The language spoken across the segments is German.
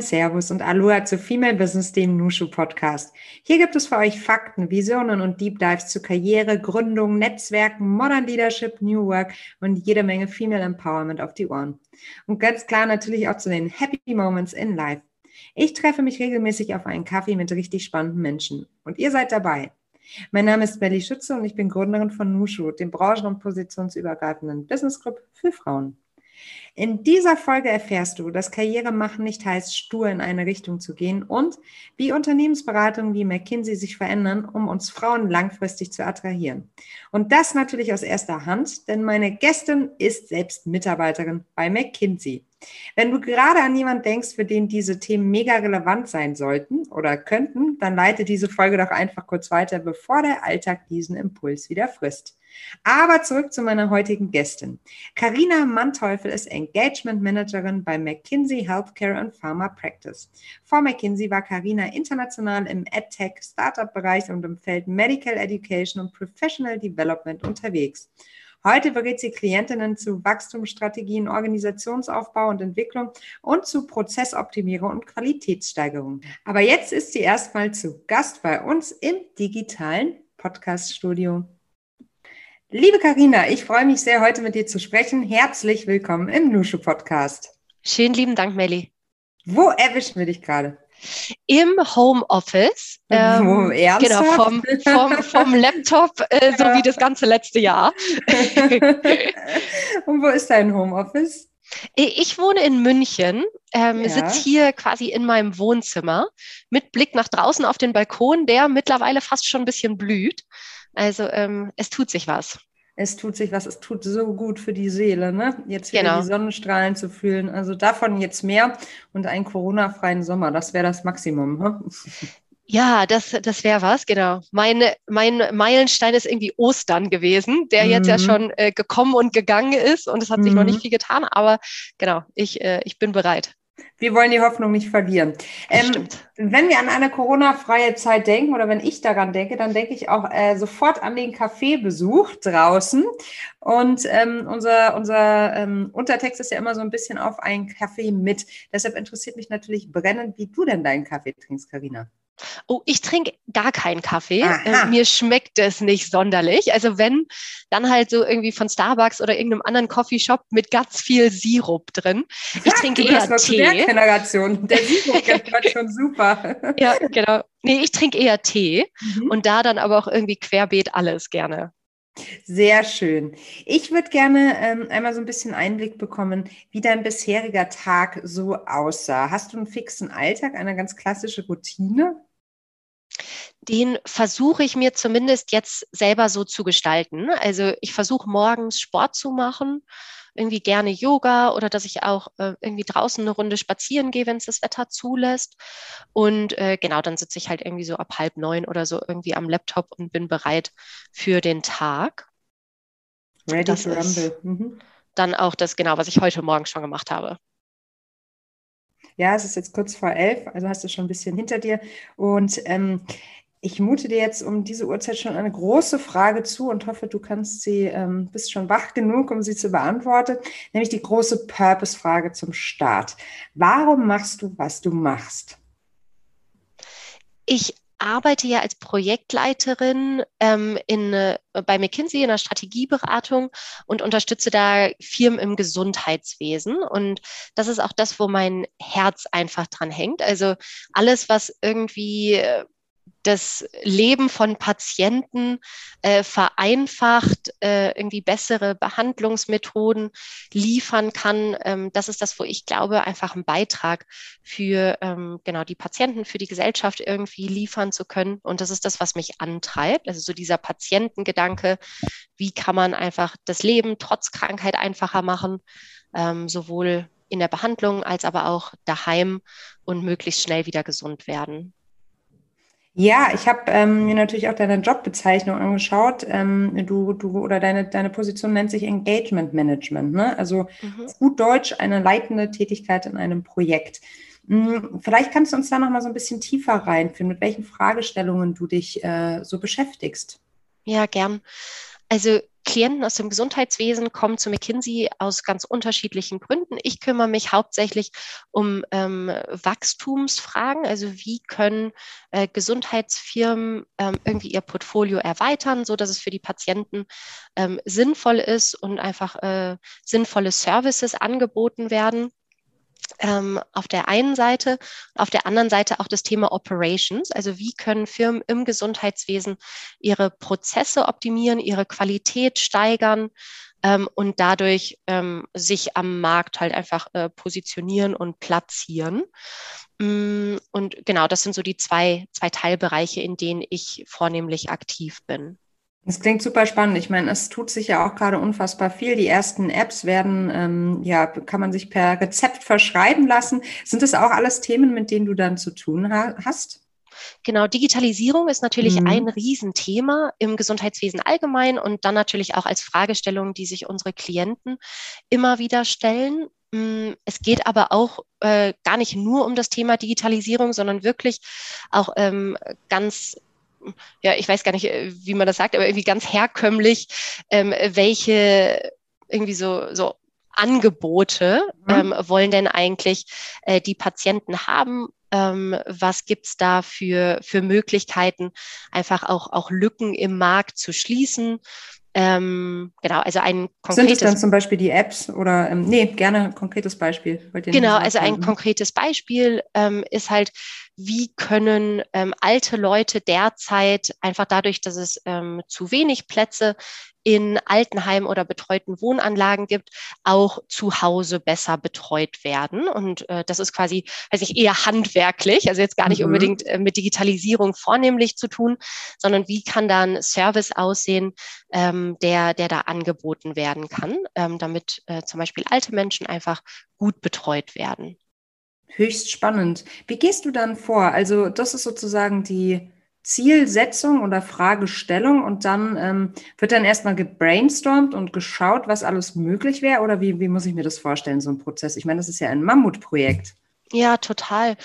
Moin, Servus und Aloha zu Female Business, dem Nushu Podcast. Hier gibt es für euch Fakten, Visionen und Deep Dives zu Karriere, Gründung, Netzwerken, Modern Leadership, New Work und jede Menge Female Empowerment auf die Ohren. Und ganz klar natürlich auch zu den Happy Moments in Life. Ich treffe mich regelmäßig auf einen Kaffee mit richtig spannenden Menschen. Und ihr seid dabei. Mein Name ist Melly Schütze und ich bin Gründerin von Nushu, dem branchen- und positionsübergreifenden Business Group für Frauen. In dieser Folge erfährst du, dass Karriere machen nicht heißt, stur in eine Richtung zu gehen und wie Unternehmensberatungen wie McKinsey sich verändern, um uns Frauen langfristig zu attrahieren. Und das natürlich aus erster Hand, denn meine Gästin ist selbst Mitarbeiterin bei McKinsey. Wenn du gerade an jemanden denkst, für den diese Themen mega relevant sein sollten oder könnten, dann leite diese Folge doch einfach kurz weiter, bevor der Alltag diesen Impuls wieder frisst. Aber zurück zu meiner heutigen Gästin. Karina Manteuffel ist Engagement Managerin bei McKinsey Healthcare and Pharma Practice. Vor McKinsey war Karina international im EdTech Startup-Bereich und im Feld Medical Education und Professional Development unterwegs. Heute berät sie Klientinnen zu Wachstumsstrategien, Organisationsaufbau und Entwicklung und zu Prozessoptimierung und Qualitätssteigerung. Aber jetzt ist sie erstmal zu Gast bei uns im digitalen Podcast-Studio. Liebe Karina, ich freue mich sehr, heute mit dir zu sprechen. Herzlich willkommen im Nushu Podcast. Schönen lieben Dank, Melli. Wo erwischen wir dich gerade? Im Homeoffice. Ähm, genau, vom, vom, vom Laptop, äh, so wie das ganze letzte Jahr. Und wo ist dein Homeoffice? Ich wohne in München, ähm, ja. sitze hier quasi in meinem Wohnzimmer mit Blick nach draußen auf den Balkon, der mittlerweile fast schon ein bisschen blüht. Also ähm, es tut sich was es tut sich was, es tut so gut für die Seele, ne? Jetzt wieder genau. die Sonnenstrahlen zu fühlen. Also davon jetzt mehr und einen Corona-freien Sommer, das wäre das Maximum. Ne? Ja, das, das wäre was, genau. Meine, mein Meilenstein ist irgendwie Ostern gewesen, der mhm. jetzt ja mhm. schon äh, gekommen und gegangen ist und es hat sich noch nicht mhm. viel getan, aber genau, ich, äh, ich bin bereit. Wir wollen die Hoffnung nicht verlieren. Ähm, wenn wir an eine Corona-freie Zeit denken oder wenn ich daran denke, dann denke ich auch äh, sofort an den Kaffeebesuch draußen. Und ähm, unser, unser ähm, Untertext ist ja immer so ein bisschen auf einen Kaffee mit. Deshalb interessiert mich natürlich brennend, wie du denn deinen Kaffee trinkst, Karina. Oh, ich trinke gar keinen Kaffee. Äh, mir schmeckt es nicht sonderlich. Also wenn, dann halt so irgendwie von Starbucks oder irgendeinem anderen Coffeeshop mit ganz viel Sirup drin. Ich trinke eher Tee. Der Generation. Der Sirup schon super. ja, genau. Nee, ich trinke eher Tee mhm. und da dann aber auch irgendwie querbeet alles gerne. Sehr schön. Ich würde gerne ähm, einmal so ein bisschen Einblick bekommen, wie dein bisheriger Tag so aussah. Hast du einen fixen Alltag, eine ganz klassische Routine? Den versuche ich mir zumindest jetzt selber so zu gestalten. Also ich versuche morgens Sport zu machen, irgendwie gerne Yoga oder dass ich auch äh, irgendwie draußen eine Runde spazieren gehe, wenn es das Wetter zulässt. Und äh, genau, dann sitze ich halt irgendwie so ab halb neun oder so irgendwie am Laptop und bin bereit für den Tag. Ready das to rumble. Mhm. Dann auch das, genau, was ich heute Morgen schon gemacht habe. Ja, es ist jetzt kurz vor elf, also hast du schon ein bisschen hinter dir. Und ähm, ich mute dir jetzt um diese Uhrzeit schon eine große Frage zu und hoffe, du kannst sie, ähm, bist schon wach genug, um sie zu beantworten, nämlich die große Purpose-Frage zum Start. Warum machst du, was du machst? Ich arbeite ja als Projektleiterin ähm, in, äh, bei McKinsey in der Strategieberatung und unterstütze da Firmen im Gesundheitswesen. Und das ist auch das, wo mein Herz einfach dran hängt. Also alles, was irgendwie äh, das Leben von Patienten äh, vereinfacht, äh, irgendwie bessere Behandlungsmethoden liefern kann. Ähm, das ist das, wo ich glaube, einfach einen Beitrag für ähm, genau die Patienten, für die Gesellschaft irgendwie liefern zu können. Und das ist das, was mich antreibt. Also so dieser Patientengedanke, wie kann man einfach das Leben trotz Krankheit einfacher machen, ähm, sowohl in der Behandlung als aber auch daheim und möglichst schnell wieder gesund werden. Ja, ich habe ähm, mir natürlich auch deine Jobbezeichnung angeschaut. Ähm, du, du oder deine, deine Position nennt sich Engagement Management, ne? Also mhm. gut Deutsch eine leitende Tätigkeit in einem Projekt. Hm, vielleicht kannst du uns da noch mal so ein bisschen tiefer reinführen, mit welchen Fragestellungen du dich äh, so beschäftigst. Ja, gern. Also Klienten aus dem Gesundheitswesen kommen zu McKinsey aus ganz unterschiedlichen Gründen. Ich kümmere mich hauptsächlich um ähm, Wachstumsfragen, also wie können äh, Gesundheitsfirmen ähm, irgendwie ihr Portfolio erweitern, so dass es für die Patienten ähm, sinnvoll ist und einfach äh, sinnvolle Services angeboten werden ähm, auf der einen Seite, auf der anderen Seite auch das Thema Operations. Also wie können Firmen im Gesundheitswesen ihre Prozesse optimieren, ihre Qualität steigern ähm, und dadurch ähm, sich am Markt halt einfach äh, positionieren und platzieren. Mm, und genau, das sind so die zwei, zwei Teilbereiche, in denen ich vornehmlich aktiv bin. Das klingt super spannend. Ich meine, es tut sich ja auch gerade unfassbar viel. Die ersten Apps werden, ähm, ja, kann man sich per Rezept verschreiben lassen. Sind das auch alles Themen, mit denen du dann zu tun ha hast? Genau, Digitalisierung ist natürlich mhm. ein Riesenthema im Gesundheitswesen allgemein und dann natürlich auch als Fragestellung, die sich unsere Klienten immer wieder stellen. Mm, es geht aber auch äh, gar nicht nur um das Thema Digitalisierung, sondern wirklich auch ähm, ganz ja, ich weiß gar nicht, äh, wie man das sagt, aber irgendwie ganz herkömmlich, ähm, welche irgendwie so, so Angebote mhm. ähm, wollen denn eigentlich äh, die Patienten haben? Ähm, was gibt's da für, für Möglichkeiten, einfach auch, auch Lücken im Markt zu schließen? Ähm, genau, also ein konkretes. Sind es dann zum Beispiel die Apps oder, ähm, nee, gerne ein konkretes Beispiel. Genau, also ein konkretes Beispiel ähm, ist halt, wie können ähm, alte Leute derzeit einfach dadurch, dass es ähm, zu wenig Plätze in Altenheimen oder betreuten Wohnanlagen gibt, auch zu Hause besser betreut werden. Und äh, das ist quasi, weiß ich, eher handwerklich, also jetzt gar nicht mhm. unbedingt äh, mit Digitalisierung vornehmlich zu tun, sondern wie kann da ein Service aussehen, ähm, der, der da angeboten werden kann, ähm, damit äh, zum Beispiel alte Menschen einfach gut betreut werden. Höchst spannend. Wie gehst du dann vor? Also das ist sozusagen die Zielsetzung oder Fragestellung und dann ähm, wird dann erstmal gebrainstormt und geschaut, was alles möglich wäre oder wie, wie muss ich mir das vorstellen, so ein Prozess? Ich meine, das ist ja ein Mammutprojekt. Ja, total.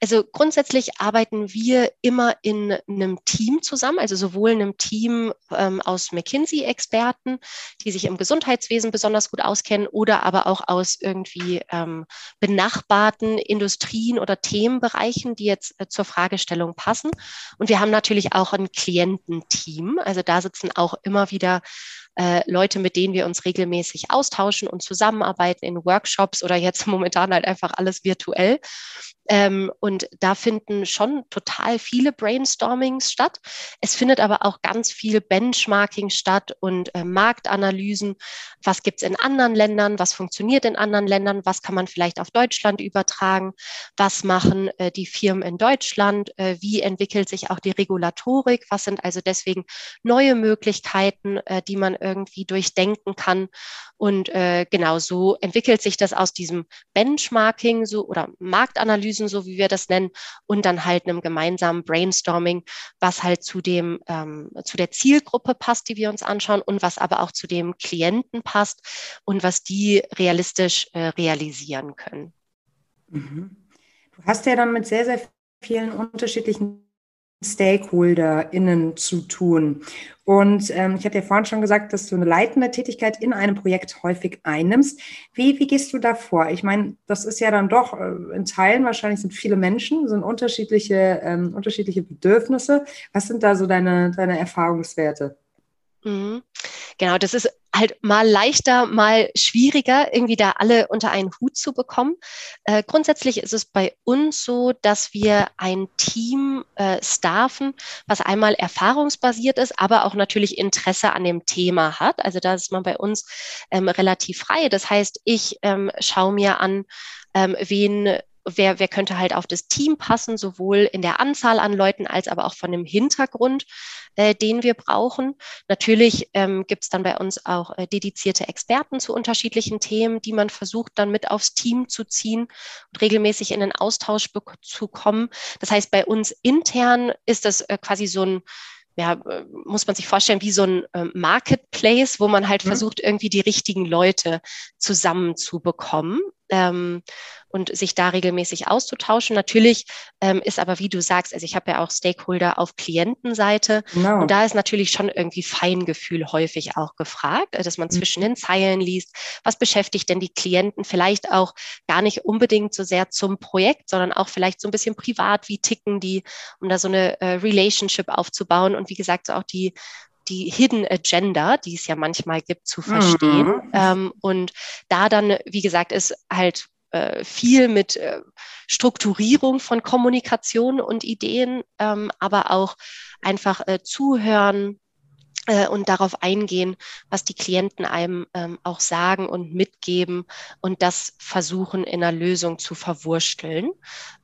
Also grundsätzlich arbeiten wir immer in einem Team zusammen, also sowohl in einem Team ähm, aus McKinsey-Experten, die sich im Gesundheitswesen besonders gut auskennen, oder aber auch aus irgendwie ähm, benachbarten Industrien oder Themenbereichen, die jetzt äh, zur Fragestellung passen. Und wir haben natürlich auch ein Kliententeam. Also da sitzen auch immer wieder äh, Leute, mit denen wir uns regelmäßig austauschen und zusammenarbeiten in Workshops oder jetzt momentan halt einfach alles virtuell. Ähm, und da finden schon total viele Brainstormings statt. Es findet aber auch ganz viel Benchmarking statt und äh, Marktanalysen. Was gibt es in anderen Ländern? Was funktioniert in anderen Ländern? Was kann man vielleicht auf Deutschland übertragen? Was machen äh, die Firmen in Deutschland? Äh, wie entwickelt sich auch die Regulatorik? Was sind also deswegen neue Möglichkeiten, äh, die man irgendwie durchdenken kann? Und äh, genau so entwickelt sich das aus diesem Benchmarking so oder Marktanalysen, so wie wir das nennen, und dann halt einem gemeinsamen Brainstorming, was halt zu dem ähm, zu der Zielgruppe passt, die wir uns anschauen, und was aber auch zu dem Klienten passt und was die realistisch äh, realisieren können. Mhm. Du hast ja dann mit sehr, sehr vielen unterschiedlichen StakeholderInnen zu tun. Und ähm, ich hatte ja vorhin schon gesagt, dass du eine leitende Tätigkeit in einem Projekt häufig einnimmst. Wie, wie gehst du da vor? Ich meine, das ist ja dann doch äh, in Teilen wahrscheinlich sind viele Menschen, sind unterschiedliche, ähm, unterschiedliche Bedürfnisse. Was sind da so deine, deine Erfahrungswerte? Mhm. Genau, das ist halt mal leichter, mal schwieriger, irgendwie da alle unter einen Hut zu bekommen. Äh, grundsätzlich ist es bei uns so, dass wir ein Team äh, staffen, was einmal erfahrungsbasiert ist, aber auch natürlich Interesse an dem Thema hat. Also da ist man bei uns ähm, relativ frei. Das heißt, ich ähm, schaue mir an, ähm, wen wer, wer könnte halt auf das Team passen, sowohl in der Anzahl an Leuten als aber auch von dem Hintergrund, äh, den wir brauchen. Natürlich ähm, gibt es dann bei uns auch äh, dedizierte Experten zu unterschiedlichen Themen, die man versucht dann mit aufs Team zu ziehen und regelmäßig in den Austausch zu kommen. Das heißt, bei uns intern ist das äh, quasi so ein ja, äh, muss man sich vorstellen, wie so ein äh, Marketplace, wo man halt mhm. versucht, irgendwie die richtigen Leute zusammenzubekommen. Ähm, und sich da regelmäßig auszutauschen. Natürlich ähm, ist aber, wie du sagst, also ich habe ja auch Stakeholder auf Klientenseite genau. und da ist natürlich schon irgendwie Feingefühl häufig auch gefragt, äh, dass man mhm. zwischen den Zeilen liest, was beschäftigt denn die Klienten vielleicht auch gar nicht unbedingt so sehr zum Projekt, sondern auch vielleicht so ein bisschen privat, wie ticken die, um da so eine äh, Relationship aufzubauen und wie gesagt, so auch die die Hidden Agenda, die es ja manchmal gibt, zu verstehen. Mhm. Ähm, und da dann, wie gesagt, ist halt äh, viel mit äh, Strukturierung von Kommunikation und Ideen, ähm, aber auch einfach äh, zuhören, und darauf eingehen, was die Klienten einem ähm, auch sagen und mitgeben und das versuchen in einer Lösung zu verwursteln.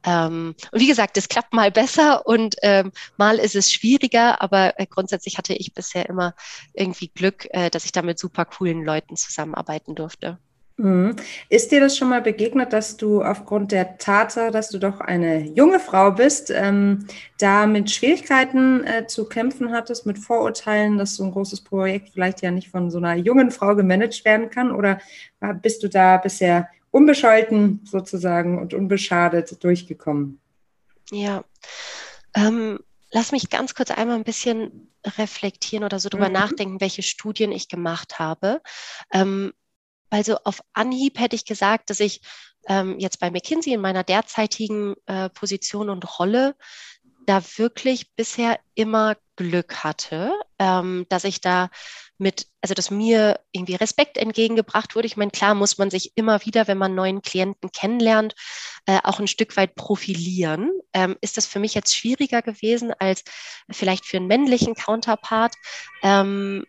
Ähm, und wie gesagt, es klappt mal besser und ähm, mal ist es schwieriger, aber äh, grundsätzlich hatte ich bisher immer irgendwie Glück, äh, dass ich da mit super coolen Leuten zusammenarbeiten durfte. Mhm. Ist dir das schon mal begegnet, dass du aufgrund der Tatsache, dass du doch eine junge Frau bist, ähm, da mit Schwierigkeiten äh, zu kämpfen hattest, mit Vorurteilen, dass so ein großes Projekt vielleicht ja nicht von so einer jungen Frau gemanagt werden kann? Oder bist du da bisher unbescholten sozusagen und unbeschadet durchgekommen? Ja, ähm, lass mich ganz kurz einmal ein bisschen reflektieren oder so drüber mhm. nachdenken, welche Studien ich gemacht habe. Ähm, also auf Anhieb hätte ich gesagt, dass ich ähm, jetzt bei McKinsey in meiner derzeitigen äh, Position und Rolle da wirklich bisher immer Glück hatte, ähm, dass ich da mit, also dass mir irgendwie Respekt entgegengebracht wurde. Ich meine, klar muss man sich immer wieder, wenn man neuen Klienten kennenlernt, äh, auch ein Stück weit profilieren. Ähm, ist das für mich jetzt schwieriger gewesen als vielleicht für einen männlichen Counterpart? Ähm,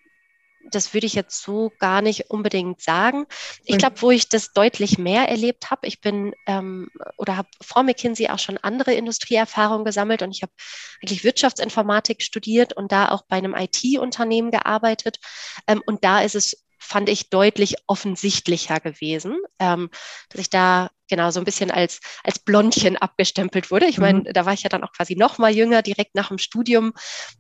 das würde ich jetzt so gar nicht unbedingt sagen. Ich glaube, wo ich das deutlich mehr erlebt habe, ich bin ähm, oder habe vor McKinsey auch schon andere Industrieerfahrungen gesammelt und ich habe eigentlich Wirtschaftsinformatik studiert und da auch bei einem IT-Unternehmen gearbeitet. Ähm, und da ist es fand ich deutlich offensichtlicher gewesen, ähm, dass ich da genau so ein bisschen als, als Blondchen abgestempelt wurde. Ich meine, mhm. da war ich ja dann auch quasi noch mal jünger, direkt nach dem Studium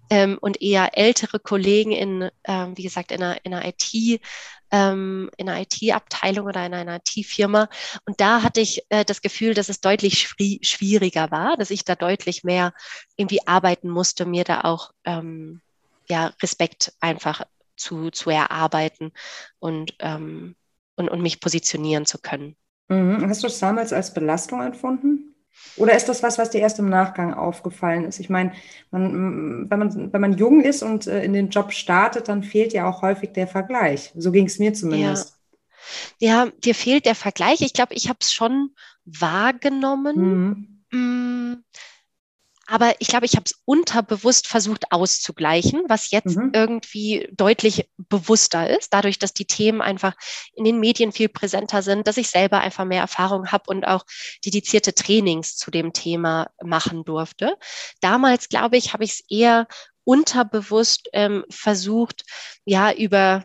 ähm, und eher ältere Kollegen in, ähm, wie gesagt, in einer, in einer IT, ähm, in einer IT-Abteilung oder in einer IT-Firma. Und da hatte ich äh, das Gefühl, dass es deutlich schwieriger war, dass ich da deutlich mehr irgendwie arbeiten musste, mir da auch ähm, ja, Respekt einfach zu, zu erarbeiten und, ähm, und, und mich positionieren zu können. Mhm. Hast du es damals als Belastung empfunden? Oder ist das was, was dir erst im Nachgang aufgefallen ist? Ich meine, man, wenn, man, wenn man jung ist und äh, in den Job startet, dann fehlt ja auch häufig der Vergleich. So ging es mir zumindest. Ja. ja, dir fehlt der Vergleich. Ich glaube, ich habe es schon wahrgenommen. Mhm. Aber ich glaube, ich habe es unterbewusst versucht auszugleichen, was jetzt mhm. irgendwie deutlich bewusster ist, dadurch, dass die Themen einfach in den Medien viel präsenter sind, dass ich selber einfach mehr Erfahrung habe und auch dedizierte Trainings zu dem Thema machen durfte. Damals, glaube ich, habe ich es eher unterbewusst ähm, versucht, ja, über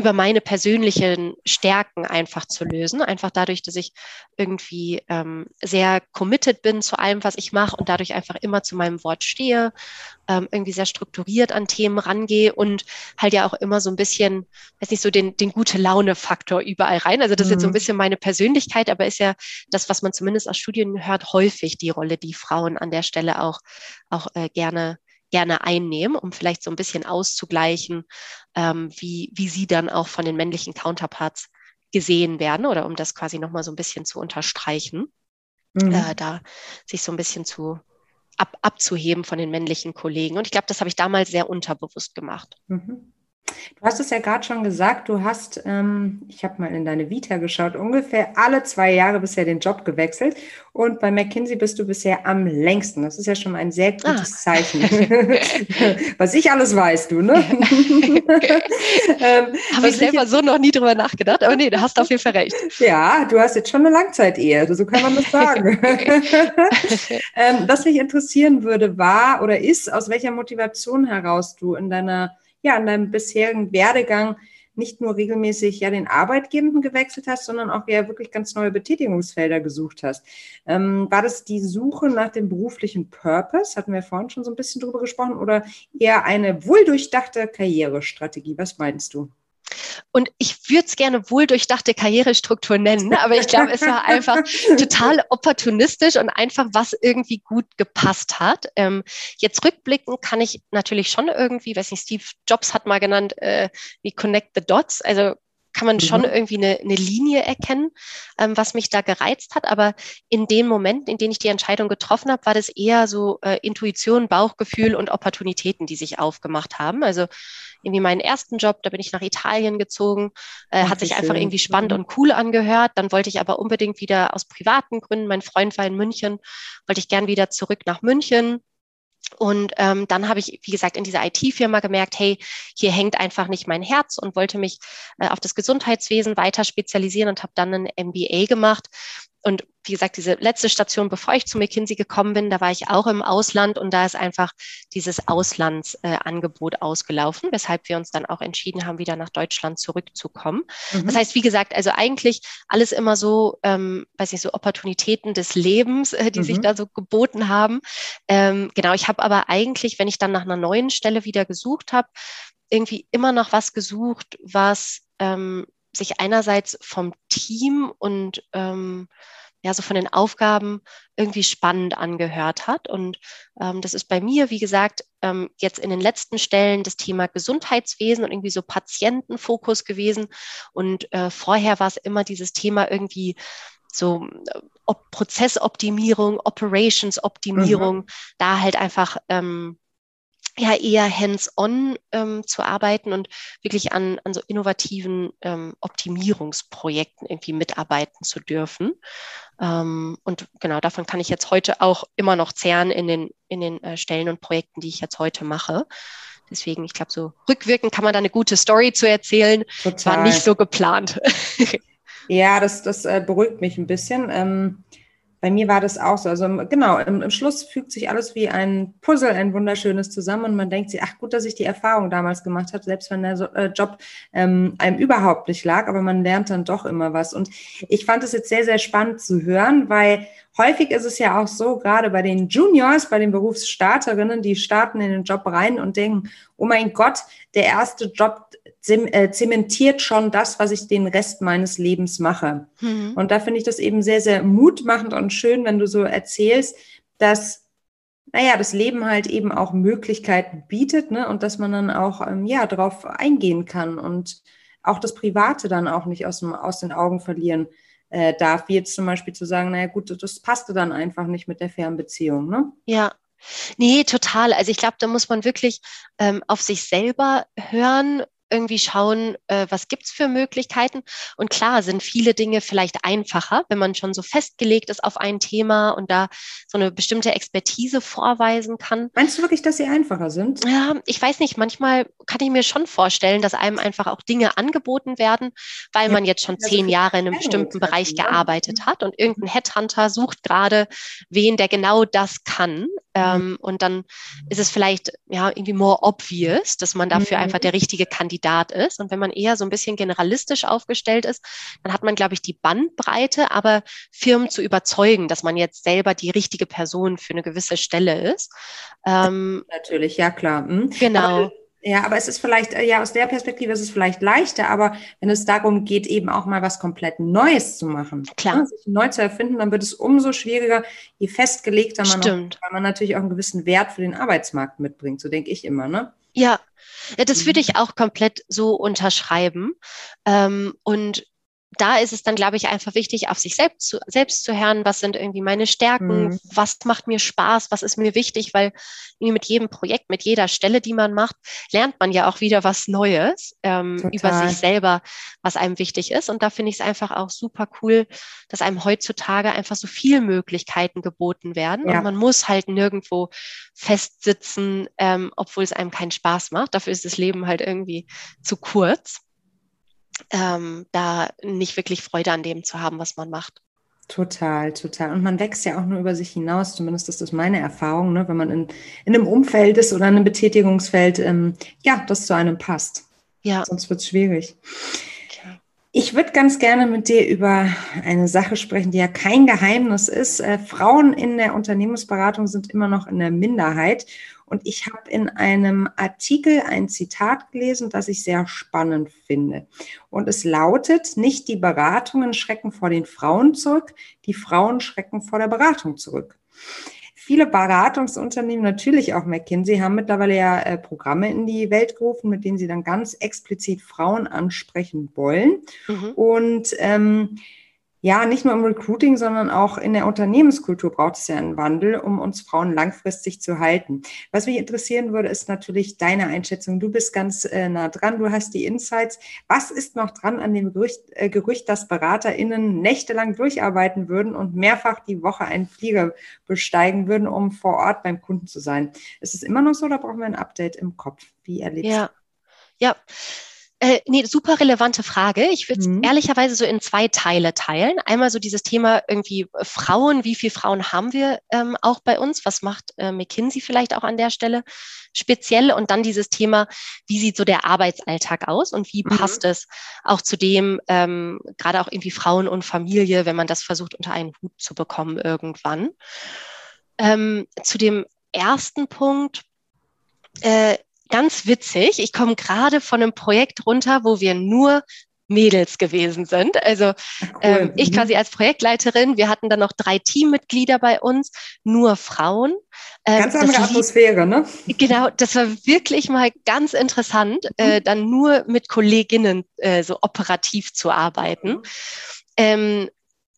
über meine persönlichen Stärken einfach zu lösen. Einfach dadurch, dass ich irgendwie ähm, sehr committed bin zu allem, was ich mache und dadurch einfach immer zu meinem Wort stehe, ähm, irgendwie sehr strukturiert an Themen rangehe und halt ja auch immer so ein bisschen, weiß nicht, so den, den gute Laune-Faktor überall rein. Also das ist jetzt so ein mhm. bisschen meine Persönlichkeit, aber ist ja das, was man zumindest aus Studien hört, häufig die Rolle, die Frauen an der Stelle auch, auch äh, gerne gerne einnehmen, um vielleicht so ein bisschen auszugleichen, ähm, wie, wie sie dann auch von den männlichen Counterparts gesehen werden oder um das quasi nochmal so ein bisschen zu unterstreichen, mhm. äh, da sich so ein bisschen zu ab, abzuheben von den männlichen Kollegen. Und ich glaube, das habe ich damals sehr unterbewusst gemacht. Mhm. Du hast es ja gerade schon gesagt, du hast, ähm, ich habe mal in deine Vita geschaut, ungefähr alle zwei Jahre bisher den Job gewechselt und bei McKinsey bist du bisher am längsten. Das ist ja schon ein sehr gutes ah. Zeichen. Was ich alles weiß, du, ne? ähm, habe ich selber ich so noch nie drüber nachgedacht, aber nee, du hast auf jeden Fall recht. Ja, du hast jetzt schon eine Langzeit-Ehe, so kann man das sagen. ähm, was mich interessieren würde, war oder ist, aus welcher Motivation heraus du in deiner ja, in deinem bisherigen Werdegang nicht nur regelmäßig ja den Arbeitgebenden gewechselt hast, sondern auch ja wirklich ganz neue Betätigungsfelder gesucht hast. Ähm, war das die Suche nach dem beruflichen Purpose? Hatten wir vorhin schon so ein bisschen drüber gesprochen oder eher eine wohldurchdachte Karrierestrategie? Was meinst du? Und ich würde es gerne wohl durchdachte Karrierestruktur nennen, aber ich glaube, es war einfach total opportunistisch und einfach, was irgendwie gut gepasst hat. Ähm, jetzt rückblickend kann ich natürlich schon irgendwie, weiß nicht, Steve Jobs hat mal genannt, äh, wie Connect the Dots. Also kann man schon mhm. irgendwie eine, eine Linie erkennen, ähm, was mich da gereizt hat. Aber in den Momenten, in denen ich die Entscheidung getroffen habe, war das eher so äh, Intuition, Bauchgefühl und Opportunitäten, die sich aufgemacht haben. Also irgendwie meinen ersten Job, da bin ich nach Italien gezogen, äh, hat sich einfach irgendwie spannend mhm. und cool angehört. Dann wollte ich aber unbedingt wieder aus privaten Gründen, mein Freund war in München, wollte ich gern wieder zurück nach München und ähm, dann habe ich, wie gesagt, in dieser IT-Firma gemerkt, hey, hier hängt einfach nicht mein Herz und wollte mich äh, auf das Gesundheitswesen weiter spezialisieren und habe dann ein MBA gemacht und wie gesagt, diese letzte Station, bevor ich zu McKinsey gekommen bin, da war ich auch im Ausland und da ist einfach dieses Auslandsangebot äh, ausgelaufen, weshalb wir uns dann auch entschieden haben, wieder nach Deutschland zurückzukommen. Mhm. Das heißt, wie gesagt, also eigentlich alles immer so, ähm, weiß ich, so Opportunitäten des Lebens, äh, die mhm. sich da so geboten haben. Ähm, genau, ich habe aber eigentlich, wenn ich dann nach einer neuen Stelle wieder gesucht habe, irgendwie immer noch was gesucht, was ähm, sich einerseits vom Team und ähm, ja, so von den Aufgaben irgendwie spannend angehört hat. Und ähm, das ist bei mir, wie gesagt, ähm, jetzt in den letzten Stellen das Thema Gesundheitswesen und irgendwie so Patientenfokus gewesen. Und äh, vorher war es immer dieses Thema irgendwie so äh, Prozessoptimierung, Operationsoptimierung, mhm. da halt einfach ähm, ja eher hands-on ähm, zu arbeiten und wirklich an, an so innovativen ähm, Optimierungsprojekten irgendwie mitarbeiten zu dürfen. Ähm, und genau davon kann ich jetzt heute auch immer noch zehren in den, in den äh, Stellen und Projekten, die ich jetzt heute mache. Deswegen, ich glaube, so rückwirkend kann man da eine gute Story zu erzählen. Total. War nicht so geplant. ja, das, das äh, beruhigt mich ein bisschen. Bei mir war das auch so. Also genau, im, im, Schluss fügt sich alles wie ein Puzzle, ein wunderschönes zusammen und man denkt sich, ach gut, dass ich die Erfahrung damals gemacht habe, selbst wenn der so, äh, Job ähm, einem überhaupt nicht lag, aber man lernt dann doch immer was. Und ich fand es jetzt sehr, sehr spannend zu hören, weil häufig ist es ja auch so, gerade bei den Juniors, bei den Berufsstarterinnen, die starten in den Job rein und denken, oh mein Gott, der erste Job zementiert schon das, was ich den Rest meines Lebens mache. Mhm. Und da finde ich das eben sehr, sehr mutmachend und schön, wenn du so erzählst, dass naja, das Leben halt eben auch Möglichkeiten bietet, ne? Und dass man dann auch ähm, ja darauf eingehen kann und auch das Private dann auch nicht aus, dem, aus den Augen verlieren äh, darf, wie jetzt zum Beispiel zu sagen, naja gut, das passte dann einfach nicht mit der Fernbeziehung, ne? Ja, Nee, total. Also ich glaube, da muss man wirklich ähm, auf sich selber hören irgendwie schauen, äh, was gibt's für Möglichkeiten. Und klar sind viele Dinge vielleicht einfacher, wenn man schon so festgelegt ist auf ein Thema und da so eine bestimmte Expertise vorweisen kann. Meinst du wirklich, dass sie einfacher sind? Ja, ich weiß nicht. Manchmal kann ich mir schon vorstellen, dass einem einfach auch Dinge angeboten werden, weil ja, man jetzt schon zehn Jahre in einem bestimmten Bereich gearbeitet hat und irgendein Headhunter sucht gerade wen, der genau das kann. Ähm, und dann ist es vielleicht ja irgendwie more obvious, dass man dafür mhm. einfach der richtige Kandidat ist. Und wenn man eher so ein bisschen generalistisch aufgestellt ist, dann hat man, glaube ich, die Bandbreite, aber Firmen zu überzeugen, dass man jetzt selber die richtige Person für eine gewisse Stelle ist. Ähm, Natürlich, ja klar. Mhm. Genau. Aber ja, aber es ist vielleicht, äh, ja, aus der Perspektive ist es vielleicht leichter, aber wenn es darum geht, eben auch mal was komplett Neues zu machen, Klar. Ja, sich neu zu erfinden, dann wird es umso schwieriger, je festgelegter man Stimmt. Weil man natürlich auch einen gewissen Wert für den Arbeitsmarkt mitbringt, so denke ich immer, ne? Ja, ja das würde mhm. ich auch komplett so unterschreiben. Ähm, und da ist es dann, glaube ich, einfach wichtig, auf sich selbst zu, selbst zu hören, was sind irgendwie meine Stärken, mhm. was macht mir Spaß, was ist mir wichtig, weil mit jedem Projekt, mit jeder Stelle, die man macht, lernt man ja auch wieder was Neues ähm, über sich selber, was einem wichtig ist. Und da finde ich es einfach auch super cool, dass einem heutzutage einfach so viele Möglichkeiten geboten werden. Ja. Und man muss halt nirgendwo festsitzen, ähm, obwohl es einem keinen Spaß macht. Dafür ist das Leben halt irgendwie zu kurz ähm, da nicht wirklich Freude an dem zu haben, was man macht. Total, total. Und man wächst ja auch nur über sich hinaus, zumindest ist das meine Erfahrung, ne? wenn man in, in einem Umfeld ist oder in einem Betätigungsfeld, ähm, ja, das zu einem passt. Ja. Sonst wird es schwierig. Ich würde ganz gerne mit dir über eine Sache sprechen, die ja kein Geheimnis ist. Äh, Frauen in der Unternehmensberatung sind immer noch in der Minderheit. Und ich habe in einem Artikel ein Zitat gelesen, das ich sehr spannend finde. Und es lautet, nicht die Beratungen schrecken vor den Frauen zurück, die Frauen schrecken vor der Beratung zurück. Viele Beratungsunternehmen, natürlich auch McKinsey, haben mittlerweile ja äh, Programme in die Welt gerufen, mit denen sie dann ganz explizit Frauen ansprechen wollen. Mhm. Und ähm, ja, nicht nur im Recruiting, sondern auch in der Unternehmenskultur braucht es ja einen Wandel, um uns Frauen langfristig zu halten. Was mich interessieren würde, ist natürlich deine Einschätzung. Du bist ganz äh, nah dran, du hast die Insights. Was ist noch dran an dem Gerücht, äh, Gerücht, dass BeraterInnen nächtelang durcharbeiten würden und mehrfach die Woche einen Flieger besteigen würden, um vor Ort beim Kunden zu sein? Ist es immer noch so oder brauchen wir ein Update im Kopf? Wie erlebst ja. du? Ja, äh, nee, super relevante Frage. Ich würde es mhm. ehrlicherweise so in zwei Teile teilen. Einmal so dieses Thema irgendwie äh, Frauen, wie viele Frauen haben wir ähm, auch bei uns? Was macht äh, McKinsey vielleicht auch an der Stelle speziell? Und dann dieses Thema, wie sieht so der Arbeitsalltag aus und wie mhm. passt es auch zu dem, ähm, gerade auch irgendwie Frauen und Familie, wenn man das versucht unter einen Hut zu bekommen irgendwann. Ähm, zu dem ersten Punkt, äh, ganz witzig. Ich komme gerade von einem Projekt runter, wo wir nur Mädels gewesen sind. Also cool. ähm, ich mhm. quasi als Projektleiterin, wir hatten dann noch drei Teammitglieder bei uns, nur Frauen. Ähm, ganz andere Atmosphäre, ne? Genau, das war wirklich mal ganz interessant, mhm. äh, dann nur mit Kolleginnen äh, so operativ zu arbeiten. Mhm. Ähm,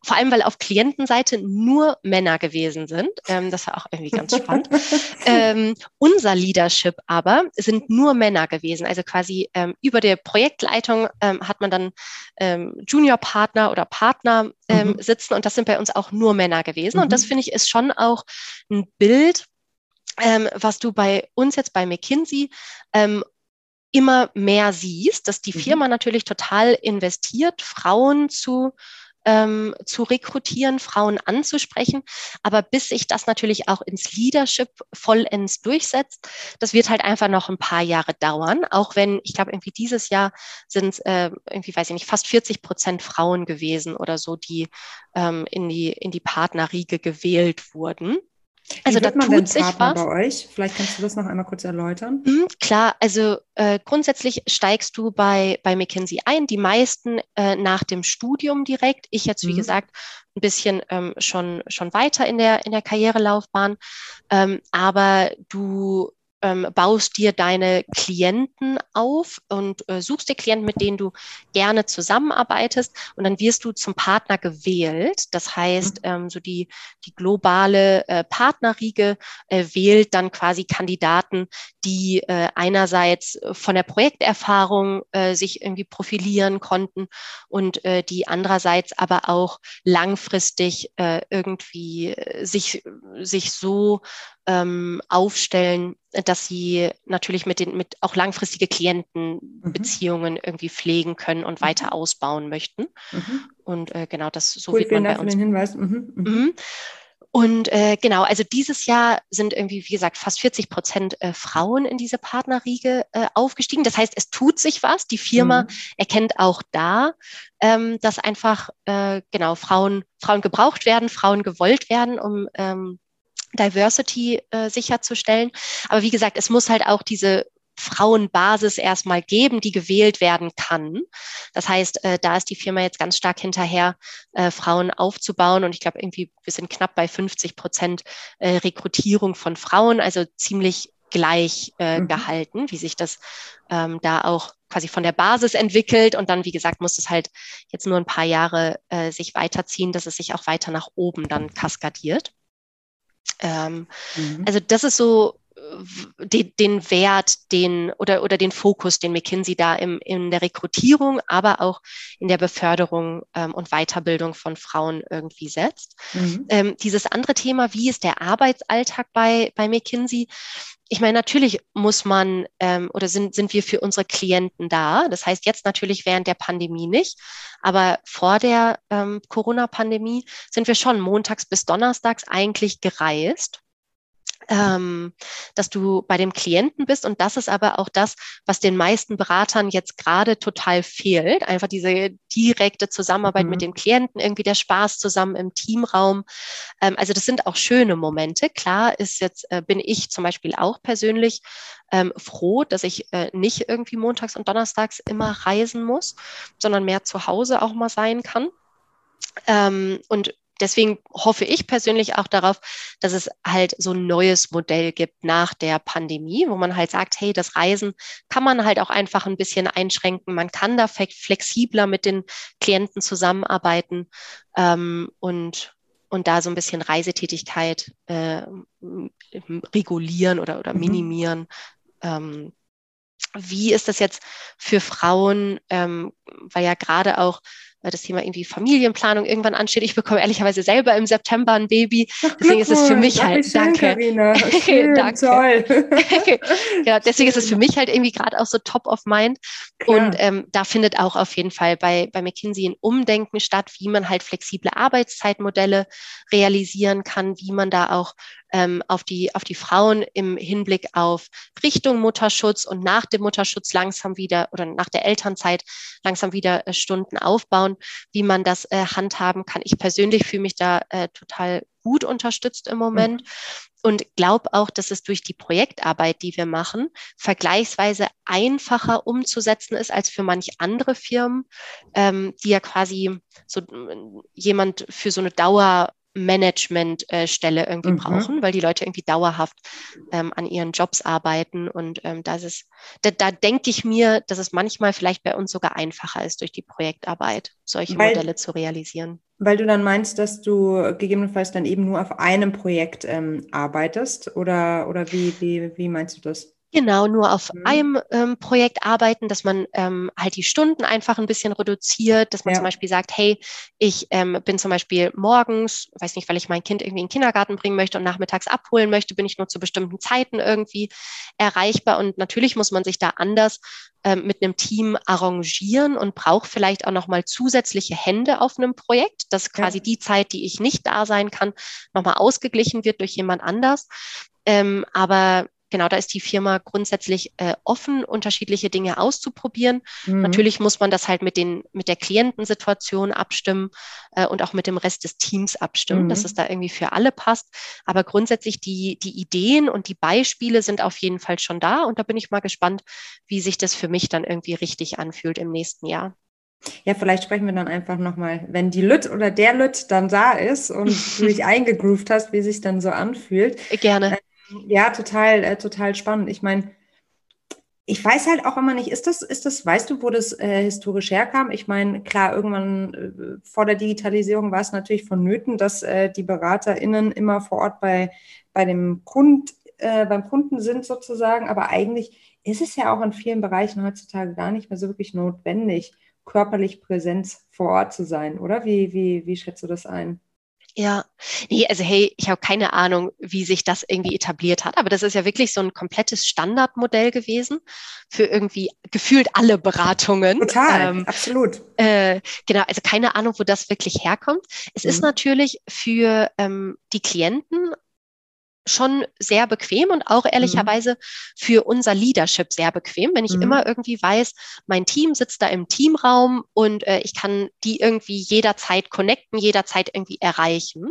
vor allem weil auf Klientenseite nur Männer gewesen sind. Ähm, das war auch irgendwie ganz spannend. ähm, unser Leadership aber sind nur Männer gewesen. Also quasi ähm, über der Projektleitung ähm, hat man dann ähm, Junior-Partner oder Partner ähm, mhm. sitzen und das sind bei uns auch nur Männer gewesen. Mhm. Und das mhm. finde ich ist schon auch ein Bild, was du bei uns jetzt bei McKinsey immer mehr siehst, dass die mhm. Firma mhm. natürlich total investiert, Frauen zu ähm, zu rekrutieren, Frauen anzusprechen. Aber bis sich das natürlich auch ins Leadership vollends durchsetzt, das wird halt einfach noch ein paar Jahre dauern. Auch wenn, ich glaube, irgendwie dieses Jahr sind äh, irgendwie, weiß ich nicht, fast 40 Prozent Frauen gewesen oder so, die ähm, in, die, in die Partnerriege gewählt wurden. Also da tut sich was. bei euch? Vielleicht kannst du das noch einmal kurz erläutern. Mhm, klar, also äh, grundsätzlich steigst du bei, bei McKinsey ein, die meisten äh, nach dem Studium direkt. Ich jetzt, wie mhm. gesagt, ein bisschen ähm, schon, schon weiter in der, in der Karrierelaufbahn. Ähm, aber du ähm, baust dir deine Klienten auf und äh, suchst dir Klienten, mit denen du gerne zusammenarbeitest und dann wirst du zum Partner gewählt. Das heißt, mhm. ähm, so die, die globale äh, Partnerriege äh, wählt dann quasi Kandidaten, die äh, einerseits von der Projekterfahrung äh, sich irgendwie profilieren konnten und äh, die andererseits aber auch langfristig äh, irgendwie äh, sich, sich so ähm, aufstellen, dass sie natürlich mit den, mit auch langfristige Klientenbeziehungen mhm. irgendwie pflegen können und mhm. weiter ausbauen möchten. Mhm. Und äh, genau das, so cool, wird man bei uns. Den Hinweis. Mhm. Mhm. mhm. Und äh, genau, also dieses Jahr sind irgendwie, wie gesagt, fast 40 Prozent äh, Frauen in diese Partnerriege äh, aufgestiegen. Das heißt, es tut sich was. Die Firma mhm. erkennt auch da, ähm, dass einfach äh, genau Frauen, Frauen gebraucht werden, Frauen gewollt werden, um ähm, Diversity äh, sicherzustellen. Aber wie gesagt, es muss halt auch diese Frauenbasis erstmal geben, die gewählt werden kann. Das heißt, äh, da ist die Firma jetzt ganz stark hinterher, äh, Frauen aufzubauen. Und ich glaube, irgendwie, wir sind knapp bei 50 Prozent äh, Rekrutierung von Frauen, also ziemlich gleich äh, mhm. gehalten, wie sich das ähm, da auch quasi von der Basis entwickelt. Und dann, wie gesagt, muss es halt jetzt nur ein paar Jahre äh, sich weiterziehen, dass es sich auch weiter nach oben dann kaskadiert. Ähm, mhm. Also das ist so den, den, Wert, den oder, oder den Fokus, den McKinsey da im, in der Rekrutierung, aber auch in der Beförderung ähm, und Weiterbildung von Frauen irgendwie setzt. Mhm. Ähm, dieses andere Thema, wie ist der Arbeitsalltag bei, bei McKinsey? Ich meine, natürlich muss man ähm, oder sind, sind wir für unsere Klienten da. Das heißt jetzt natürlich während der Pandemie nicht, aber vor der ähm, Corona-Pandemie sind wir schon montags bis donnerstags eigentlich gereist ähm, dass du bei dem Klienten bist. Und das ist aber auch das, was den meisten Beratern jetzt gerade total fehlt. Einfach diese direkte Zusammenarbeit mhm. mit dem Klienten, irgendwie der Spaß zusammen im Teamraum. Ähm, also das sind auch schöne Momente. Klar ist jetzt, äh, bin ich zum Beispiel auch persönlich ähm, froh, dass ich äh, nicht irgendwie montags und donnerstags immer reisen muss, sondern mehr zu Hause auch mal sein kann. Ähm, und deswegen hoffe ich persönlich auch darauf, dass es halt so ein neues Modell gibt nach der Pandemie, wo man halt sagt, hey, das Reisen kann man halt auch einfach ein bisschen einschränken. Man kann da flexibler mit den Klienten zusammenarbeiten ähm, und und da so ein bisschen Reisetätigkeit äh, regulieren oder, oder mhm. minimieren. Ähm, wie ist das jetzt für Frauen, ähm, weil ja gerade auch weil das Thema irgendwie Familienplanung irgendwann ansteht. Ich bekomme ehrlicherweise selber im September ein Baby. Deswegen ist es für mich halt, schön, danke. Schön, danke. Toll. ja, deswegen ist es für mich halt irgendwie gerade auch so top of mind. Klar. Und ähm, da findet auch auf jeden Fall bei, bei McKinsey ein Umdenken statt, wie man halt flexible Arbeitszeitmodelle realisieren kann, wie man da auch ähm, auf, die, auf die Frauen im Hinblick auf Richtung Mutterschutz und nach dem Mutterschutz langsam wieder oder nach der Elternzeit langsam wieder äh, Stunden aufbauen, wie man das äh, handhaben kann. Ich persönlich fühle mich da äh, total gut unterstützt im Moment. Mhm. Und glaube auch, dass es durch die Projektarbeit, die wir machen, vergleichsweise einfacher umzusetzen ist als für manch andere Firmen, ähm, die ja quasi so äh, jemand für so eine Dauer Managementstelle irgendwie mhm. brauchen, weil die Leute irgendwie dauerhaft ähm, an ihren Jobs arbeiten. Und ähm, das ist, da, da denke ich mir, dass es manchmal vielleicht bei uns sogar einfacher ist, durch die Projektarbeit solche weil, Modelle zu realisieren. Weil du dann meinst, dass du gegebenenfalls dann eben nur auf einem Projekt ähm, arbeitest oder, oder wie, wie, wie meinst du das? Genau, nur auf mhm. einem ähm, Projekt arbeiten, dass man ähm, halt die Stunden einfach ein bisschen reduziert, dass man ja. zum Beispiel sagt, hey, ich ähm, bin zum Beispiel morgens, weiß nicht, weil ich mein Kind irgendwie in den Kindergarten bringen möchte und nachmittags abholen möchte, bin ich nur zu bestimmten Zeiten irgendwie erreichbar. Und natürlich muss man sich da anders ähm, mit einem Team arrangieren und braucht vielleicht auch nochmal zusätzliche Hände auf einem Projekt, dass quasi ja. die Zeit, die ich nicht da sein kann, nochmal ausgeglichen wird durch jemand anders. Ähm, aber genau, da ist die Firma grundsätzlich äh, offen, unterschiedliche Dinge auszuprobieren. Mhm. Natürlich muss man das halt mit, den, mit der Klientensituation abstimmen äh, und auch mit dem Rest des Teams abstimmen, mhm. dass es da irgendwie für alle passt. Aber grundsätzlich die, die Ideen und die Beispiele sind auf jeden Fall schon da. Und da bin ich mal gespannt, wie sich das für mich dann irgendwie richtig anfühlt im nächsten Jahr. Ja, vielleicht sprechen wir dann einfach nochmal, wenn die Lüt oder der Lüt dann da ist und du dich eingegroovt hast, wie sich dann so anfühlt. Gerne. Ja, total, äh, total spannend. Ich meine, ich weiß halt auch immer nicht, ist das, ist das, weißt du, wo das äh, historisch herkam? Ich meine, klar, irgendwann äh, vor der Digitalisierung war es natürlich vonnöten, dass äh, die BeraterInnen immer vor Ort bei, bei dem Kund, äh, beim Kunden sind sozusagen, aber eigentlich ist es ja auch in vielen Bereichen heutzutage gar nicht mehr so wirklich notwendig, körperlich Präsenz vor Ort zu sein, oder? Wie, wie, wie schätzt du das ein? Ja, nee, also hey, ich habe keine Ahnung, wie sich das irgendwie etabliert hat, aber das ist ja wirklich so ein komplettes Standardmodell gewesen für irgendwie gefühlt alle Beratungen. Total, ähm, absolut. Äh, genau, also keine Ahnung, wo das wirklich herkommt. Es mhm. ist natürlich für ähm, die Klienten schon sehr bequem und auch ehrlicherweise mhm. für unser Leadership sehr bequem, wenn ich mhm. immer irgendwie weiß, mein Team sitzt da im Teamraum und äh, ich kann die irgendwie jederzeit connecten, jederzeit irgendwie erreichen.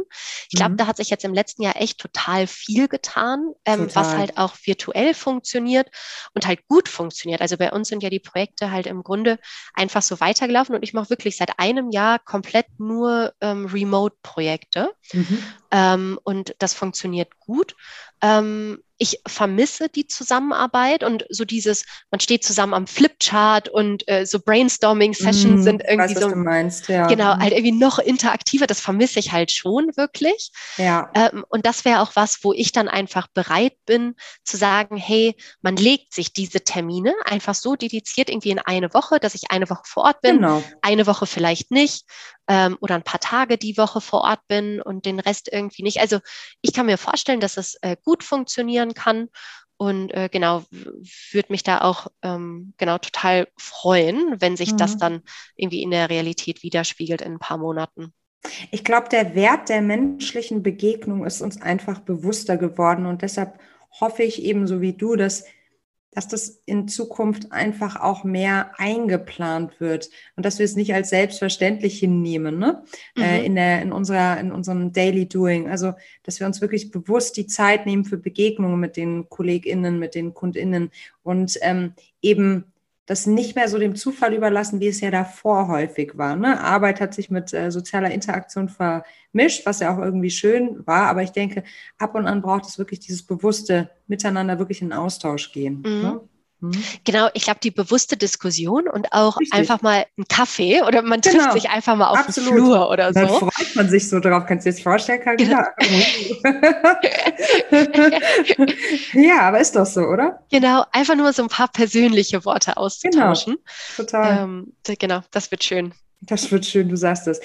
Ich glaube, mhm. da hat sich jetzt im letzten Jahr echt total viel getan, ähm, total. was halt auch virtuell funktioniert und halt gut funktioniert. Also bei uns sind ja die Projekte halt im Grunde einfach so weitergelaufen und ich mache wirklich seit einem Jahr komplett nur ähm, Remote-Projekte. Mhm. Ähm, und das funktioniert gut gut. Ähm, ich vermisse die Zusammenarbeit und so dieses, man steht zusammen am Flipchart und äh, so Brainstorming-Sessions mm, sind irgendwie weiß, so, meinst, ja. genau, halt irgendwie noch interaktiver. Das vermisse ich halt schon wirklich. Ja. Ähm, und das wäre auch was, wo ich dann einfach bereit bin zu sagen, hey, man legt sich diese Termine einfach so dediziert irgendwie in eine Woche, dass ich eine Woche vor Ort bin, genau. eine Woche vielleicht nicht ähm, oder ein paar Tage die Woche vor Ort bin und den Rest irgendwie nicht. Also ich kann mir vorstellen, dass es äh, gut funktionieren ändern kann. Und äh, genau, würde mich da auch ähm, genau total freuen, wenn sich mhm. das dann irgendwie in der Realität widerspiegelt in ein paar Monaten. Ich glaube, der Wert der menschlichen Begegnung ist uns einfach bewusster geworden und deshalb hoffe ich ebenso wie du, dass dass das in Zukunft einfach auch mehr eingeplant wird und dass wir es nicht als selbstverständlich hinnehmen, ne? Äh, mhm. Äh, in, der, in, unserer, in unserem Daily Doing. Also, dass wir uns wirklich bewusst die Zeit nehmen für Begegnungen mit den KollegInnen, mit den KundInnen und ähm, eben das nicht mehr so dem Zufall überlassen, wie es ja davor häufig war. Ne? Arbeit hat sich mit äh, sozialer Interaktion vermischt, was ja auch irgendwie schön war. Aber ich denke, ab und an braucht es wirklich dieses bewusste Miteinander, wirklich in Austausch gehen. Mhm. Ne? Mhm. Genau, ich glaube, die bewusste Diskussion und auch Richtig. einfach mal einen Kaffee oder man trifft genau. sich einfach mal auf Absolut. dem Flur oder so. Dann freut man sich so drauf. Kannst du dir das vorstellen, Carina? Genau. ja, aber ist doch so, oder? Genau, einfach nur so ein paar persönliche Worte auszutauschen. Genau, total. Ähm, genau, das wird schön. Das wird schön, du sagst es.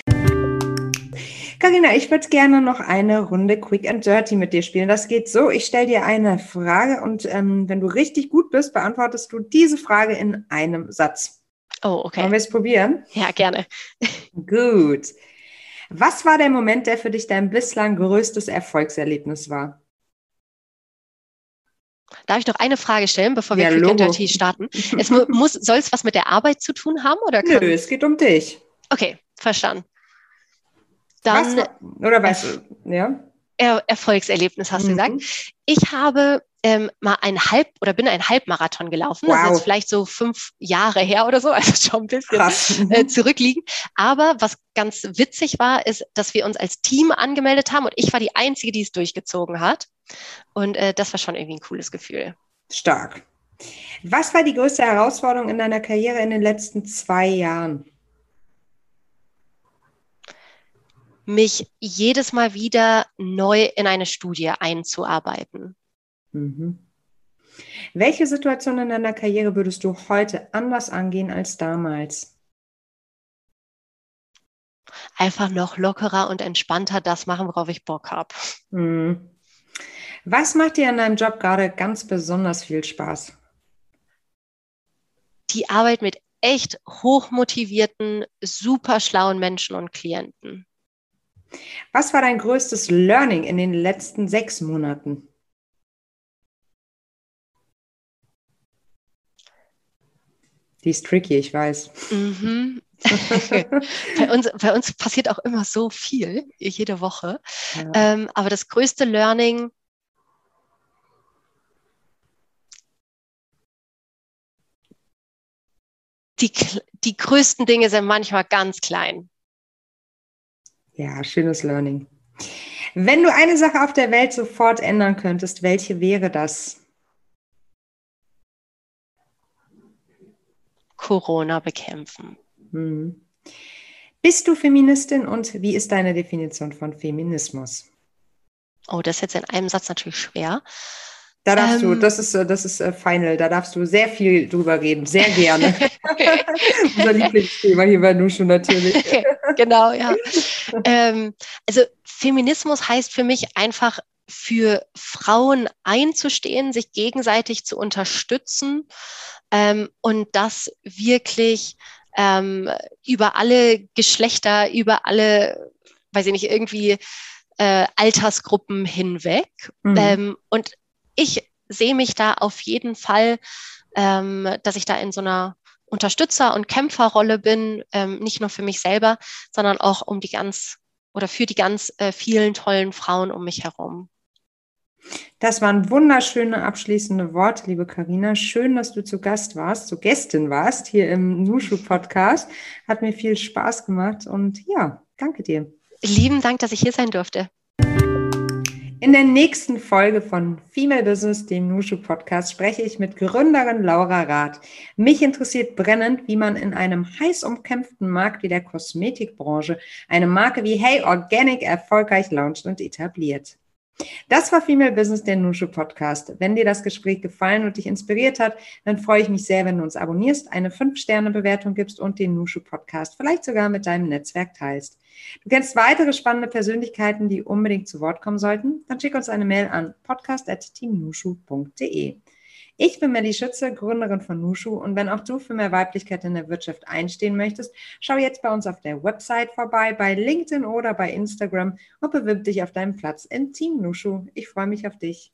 Carina, ich würde gerne noch eine Runde Quick and Dirty mit dir spielen. Das geht so, ich stelle dir eine Frage und ähm, wenn du richtig gut bist, beantwortest du diese Frage in einem Satz. Oh, okay. Wollen wir es probieren? Ja, gerne. Gut. Was war der Moment, der für dich dein bislang größtes Erfolgserlebnis war? Darf ich noch eine Frage stellen, bevor wir ja, Quick and Dirty starten? Es muss, soll es was mit der Arbeit zu tun haben? Oder kann... Nö, es geht um dich. Okay, verstanden. Dann, Was, oder weißt du, ja? Er Erfolgserlebnis hast du mhm. gesagt. Ich habe ähm, mal ein Halb oder bin ein Halbmarathon gelaufen. Wow. Das ist jetzt vielleicht so fünf Jahre her oder so, also schon ein bisschen äh, zurückliegen. Aber was ganz witzig war, ist, dass wir uns als Team angemeldet haben und ich war die Einzige, die es durchgezogen hat. Und äh, das war schon irgendwie ein cooles Gefühl. Stark. Was war die größte Herausforderung in deiner Karriere in den letzten zwei Jahren? Mich jedes Mal wieder neu in eine Studie einzuarbeiten. Mhm. Welche Situation in deiner Karriere würdest du heute anders angehen als damals? Einfach noch lockerer und entspannter das machen, worauf ich Bock habe. Mhm. Was macht dir an deinem Job gerade ganz besonders viel Spaß? Die Arbeit mit echt hochmotivierten, super schlauen Menschen und Klienten. Was war dein größtes Learning in den letzten sechs Monaten? Die ist tricky, ich weiß. Mhm. bei, uns, bei uns passiert auch immer so viel, jede Woche. Ja. Ähm, aber das größte Learning, die, die größten Dinge sind manchmal ganz klein. Ja, schönes Learning. Wenn du eine Sache auf der Welt sofort ändern könntest, welche wäre das? Corona bekämpfen. Hm. Bist du Feministin und wie ist deine Definition von Feminismus? Oh, das ist jetzt in einem Satz natürlich schwer. Da darfst ähm, du, das ist, das ist äh, final, da darfst du sehr viel drüber reden, sehr gerne. Unser Lieblingsthema hier bei Nushu natürlich. genau, ja. ähm, also Feminismus heißt für mich einfach für Frauen einzustehen, sich gegenseitig zu unterstützen ähm, und das wirklich ähm, über alle Geschlechter, über alle, weiß ich nicht, irgendwie äh, Altersgruppen hinweg. Mhm. Ähm, und ich sehe mich da auf jeden Fall, ähm, dass ich da in so einer Unterstützer- und Kämpferrolle bin, ähm, nicht nur für mich selber, sondern auch um die ganz oder für die ganz äh, vielen tollen Frauen um mich herum. Das waren wunderschöne abschließende Worte, liebe Karina. Schön, dass du zu Gast warst, zu Gästin warst hier im Nushu Podcast. Hat mir viel Spaß gemacht und ja, danke dir. Lieben Dank, dass ich hier sein durfte. In der nächsten Folge von Female Business, dem Nushu Podcast, spreche ich mit Gründerin Laura Rath. Mich interessiert brennend, wie man in einem heiß umkämpften Markt wie der Kosmetikbranche eine Marke wie Hey Organic erfolgreich launcht und etabliert. Das war Female Business, der Nushu Podcast. Wenn dir das Gespräch gefallen und dich inspiriert hat, dann freue ich mich sehr, wenn du uns abonnierst, eine 5-Sterne-Bewertung gibst und den Nushu Podcast vielleicht sogar mit deinem Netzwerk teilst. Du kennst weitere spannende Persönlichkeiten, die unbedingt zu Wort kommen sollten? Dann schick uns eine Mail an podcast.teamnushu.de. Ich bin Melly Schütze, Gründerin von Nushu und wenn auch du für mehr Weiblichkeit in der Wirtschaft einstehen möchtest, schau jetzt bei uns auf der Website vorbei, bei LinkedIn oder bei Instagram und bewirb dich auf deinen Platz im Team Nushu. Ich freue mich auf dich.